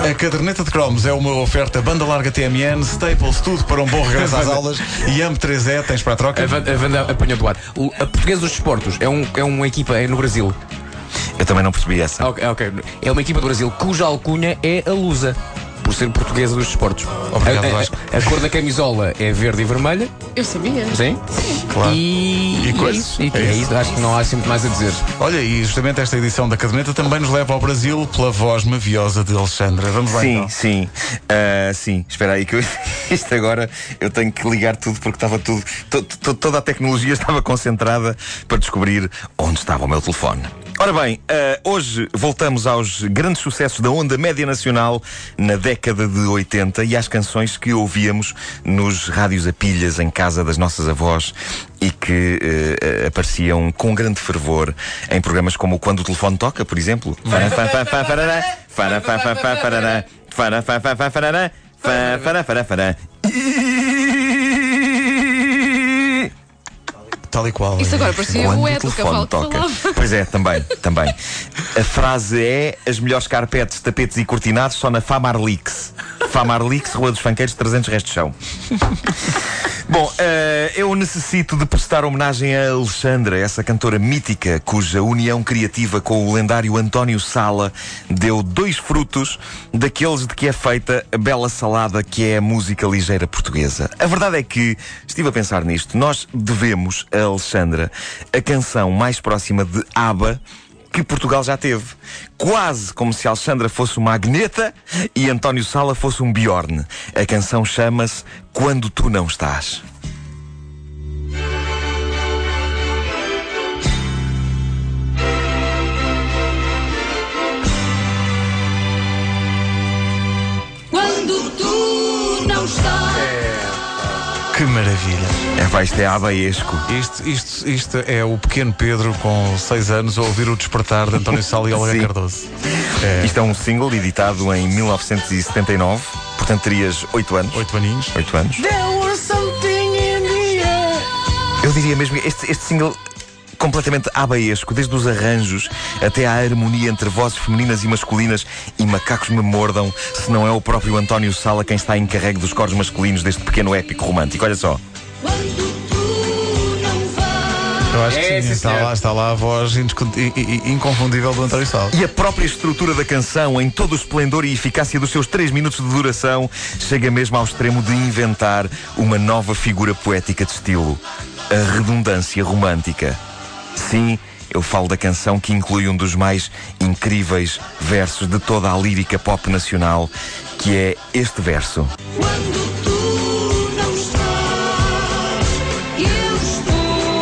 A caderneta de cromos é uma oferta banda larga TMN, Staples, tudo para um bom regresso às aulas e AMP3E, tens para a troca? A Van- a Wanda apanhou do ar. O- A Portuguesa dos Desportos é, um, é uma equipa é no Brasil. Eu também não percebi essa. Ok, ok. É uma equipa do Brasil cuja alcunha é a Lusa. Por ser portuguesa dos desportos. Obrigado, a, a- Vasco. a cor da camisola é verde e vermelha. Eu sabia. Sim? Claro. E, E é coisa. isso. E É é isso. isso. Acho que não há sempre mais a dizer. Olha, e justamente esta edição da caderneta também nos leva ao Brasil pela voz maviosa de Alexandra. Vamos lá Sim, então. sim. Ah, sim, espera aí que eu, isto agora eu tenho que ligar tudo porque estava tudo. to- to- toda a tecnologia estava concentrada para descobrir onde estava o meu telefone. Ora bem, ah, hoje voltamos aos grandes sucessos da onda média nacional na década de 80 e às canções que ouvíamos nos rádios a pilhas em casa das nossas avós e que eh, apareciam com grande fervor em programas como Quando o Telefone Toca, por exemplo. Tal e qual. Isso agora parecia Quando o o Ed do cavalo toca. Pois é, também, também. A frase é as melhores carpetes, tapetes e cortinados só na Famarlix. Famarlix, Rua dos Fanqueiros, 300 restos de chão. Bom, eh, eu necessito de prestar homenagem a Alexandra, essa cantora mítica cuja união criativa com o lendário António Sala deu dois frutos daqueles de que é feita a bela salada que é a música ligeira portuguesa. A verdade é que, estive a pensar nisto, nós devemos a Alexandra a canção mais próxima de ABBA que Portugal já teve. Quase como se Alexandra fosse uma Agneta e António Sala fosse um Bjorn. A canção chama-se Quando Tu Não Estás. Quando tu não estás. Que maravilha. É, vai, isto é abaesco. Isto, isto, isto é o pequeno Pedro com 6 anos a ouvir o despertar de António Sala e Olga Sim. Cardoso. É, Isto é um single editado em 1979, portanto terias 8 anos. 8 aninhos. 8 anos. Eu diria mesmo este, este single completamente abaesco, desde os arranjos até à harmonia entre vozes femininas e masculinas e macacos me mordam, se não é o próprio António Sala quem está encarregue dos coros masculinos deste pequeno épico romântico. Olha só. Eu acho que É, sim, sim, está, lá, está lá a voz inconfundível do António Sala. E a própria estrutura da canção, em todo o esplendor e eficácia dos seus 3 minutos de duração, chega mesmo ao extremo de inventar uma nova figura poética de estilo: a redundância romântica. Sim, eu falo da canção que inclui um dos mais incríveis versos de toda a lírica pop nacional, que é este verso. Quando tu não estás. Eu estou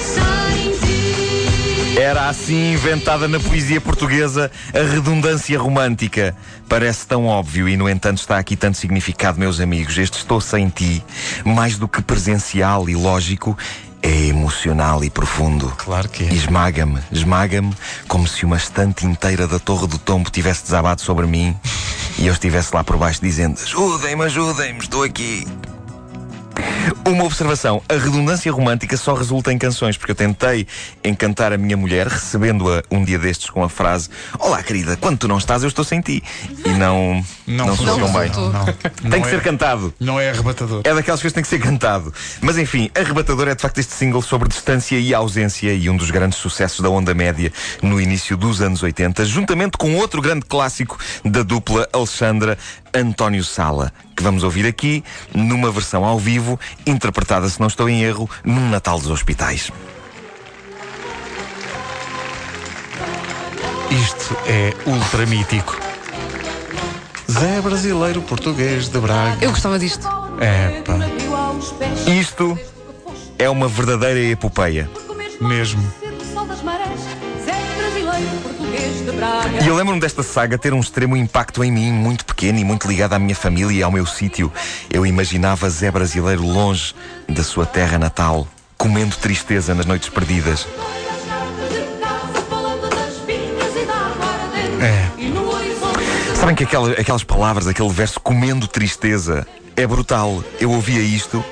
sem ti. Era assim inventada na poesia portuguesa a redundância romântica. Parece tão óbvio e, no entanto, está aqui tanto significado, meus amigos. Este estou sem ti, mais do que presencial e lógico, é emocional e profundo. Claro que E é. Esmaga-me, esmaga-me como se uma estante inteira da Torre do Tombo tivesse desabado sobre mim e eu estivesse lá por baixo dizendo: Ajudem-me, ajudem-me, estou aqui. Uma observação: a redundância romântica só resulta em canções, porque eu tentei encantar a minha mulher, recebendo-a um dia destes com a frase: Olá, querida, quando tu não estás, eu estou sem ti. E não, não, funcionou não bem. resultou. Não, Tem não que é, ser cantado. Não é arrebatador. É daquelas coisas que tem que ser cantado. Mas enfim, arrebatador é de facto este single sobre distância e ausência e um dos grandes sucessos da onda média no início dos anos 80, juntamente com outro grande clássico da dupla Alexandra António Sala, que vamos ouvir aqui numa versão ao vivo, interpretada, se não estou em erro, num Natal dos Hospitais. Isto é ultra mítico. Zé brasileiro português de Braga. Eu gostava disto. É, pá, Isto é uma verdadeira epopeia. mesmo. E eu lembro-me desta saga ter um extremo impacto em mim, muito pequeno e muito ligado à minha família e ao meu sítio. Eu imaginava Zé brasileiro longe da sua terra natal, comendo tristeza nas noites perdidas. É. Sabem que aquela- aquelas palavras, aquele verso comendo tristeza, é brutal. Eu ouvia isto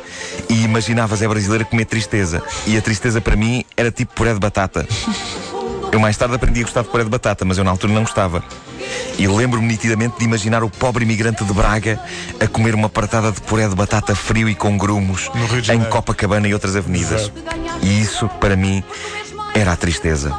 e imaginava Zé brasileiro comer tristeza. E a tristeza para mim era tipo puré de batata. Eu mais tarde aprendi a gostar de puré de batata, mas eu na altura não gostava. E lembro-me nitidamente de imaginar o pobre imigrante de Braga a comer uma pratada de puré de batata frio e com grumos em. Copacabana e outras avenidas. E isso, para mim, era a tristeza.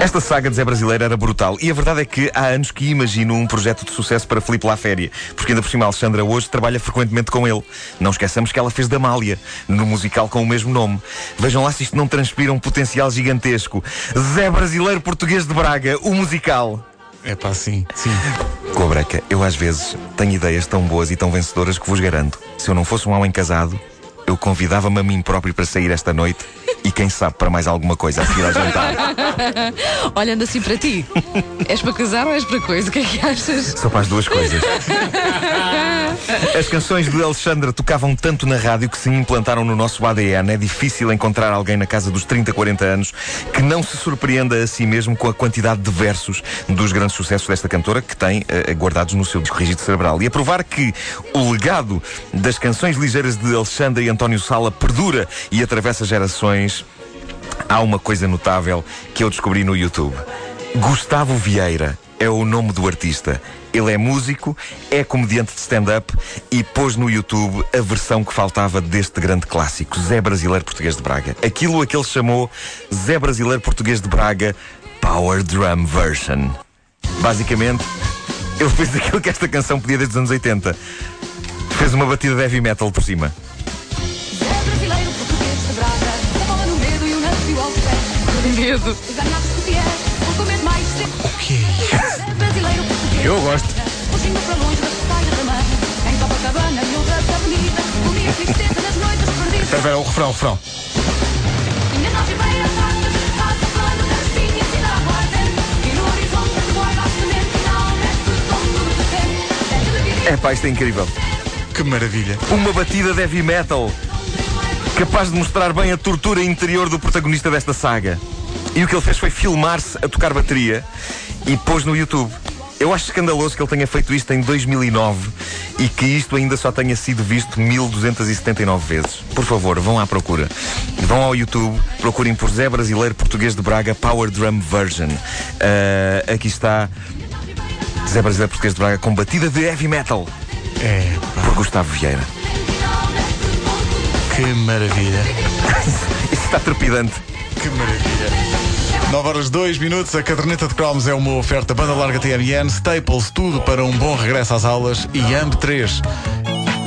Esta saga de Zé Brasileiro era brutal e a verdade é que há anos que imagino um projeto de sucesso para Filipe Laféria, porque ainda por cima a Alexandra hoje trabalha frequentemente com ele. Não esqueçamos que ela fez da Mália, no musical com o mesmo nome. Vejam lá se isto não transpira um potencial gigantesco. Zé Brasileiro Português de Braga, o musical. É pá, sim, sim. Com a breca, eu às vezes tenho ideias tão boas e tão vencedoras que vos garanto. Se eu não fosse um homem casado, eu convidava-me a mim próprio para sair esta noite e quem sabe para mais alguma coisa a seguir a jantar. Olhando assim para ti, és para casar ou és para coisa? O que é que achas? Só para as duas coisas. As canções de Alexandra tocavam tanto na rádio que se implantaram no nosso ADN. É difícil encontrar alguém na casa dos 30, 40 anos que não se surpreenda a si mesmo com a quantidade de versos dos grandes sucessos desta cantora que tem eh, guardados no seu disco rígido cerebral. E a provar que o legado das canções ligeiras de Alexandra e António Sala perdura e atravessa gerações, há uma coisa notável que eu descobri no YouTube. Gustavo Vieira é o nome do artista. Ele é músico, é comediante de stand-up e pôs no YouTube a versão que faltava deste grande clássico, Zé Brasileiro Português de Braga. Aquilo a que ele chamou Zé Brasileiro Português de Braga Power Drum Version. Basicamente, ele fez aquilo que esta canção podia desde os anos 80. Fez uma batida de heavy metal por cima. Zé brasileiro, português de Braga. A bola no medo e o navio ao pé. Medo. Eu gosto. Espera, espera, o refrão, o refrão. É pá, isto é incrível. Que maravilha. Uma batida de heavy metal capaz de mostrar bem a tortura interior do protagonista desta saga. E o que ele fez foi filmar-se a tocar bateria e pôs no YouTube. Eu acho escandaloso que ele tenha feito isto em 2009 e que isto ainda só tenha sido visto 1279 vezes. Por favor, vão à procura. Vão ao YouTube, procurem por Zé Brasileiro Português de Braga Power Drum Version. Ah, aqui está Zé Brasileiro Português de Braga com batida de heavy metal É por Gustavo Vieira. que maravilha. Isto está trepidante. Que maravilha. 9 horas 2 minutos, a caderneta de cromos é uma oferta banda larga TMN, Staples, tudo para um bom regresso às aulas e AMP 3.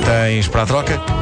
Tens para a troca?